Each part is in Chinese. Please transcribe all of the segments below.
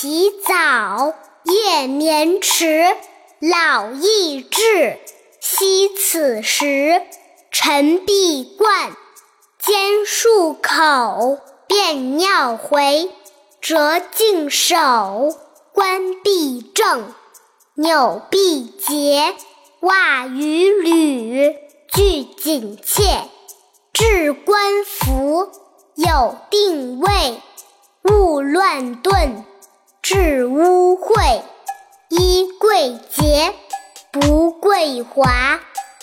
起早，夜眠迟，老易至。惜此时，晨必冠。兼漱口，便尿回，折颈手，冠必正。纽必结，袜与履俱紧切。置冠服，有定位，勿乱顿。置污秽，衣贵洁，不贵华。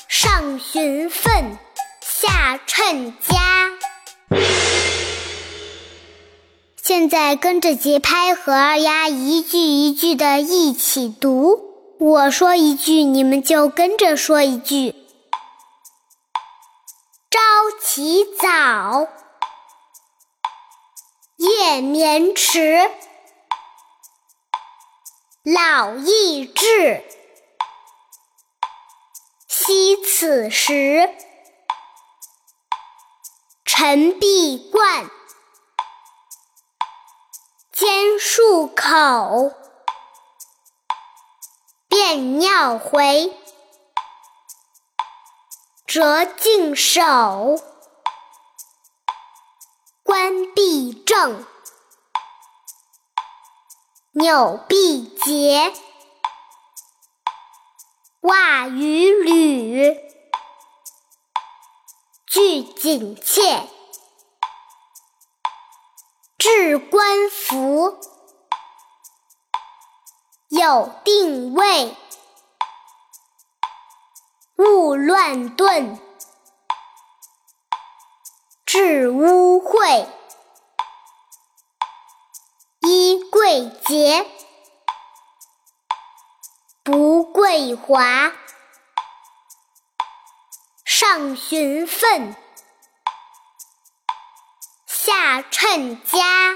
上循分，下称家。现在跟着节拍和二丫一句一句的一起读，我说一句，你们就跟着说一句。朝起早，夜眠迟，老易至。惜此时，晨必冠。兼漱口，便尿回，折净手，冠必正，纽必结，袜与履俱紧切。置冠服，有定位，勿乱顿。置污秽，贵洁，不贵华。上循分。下称家。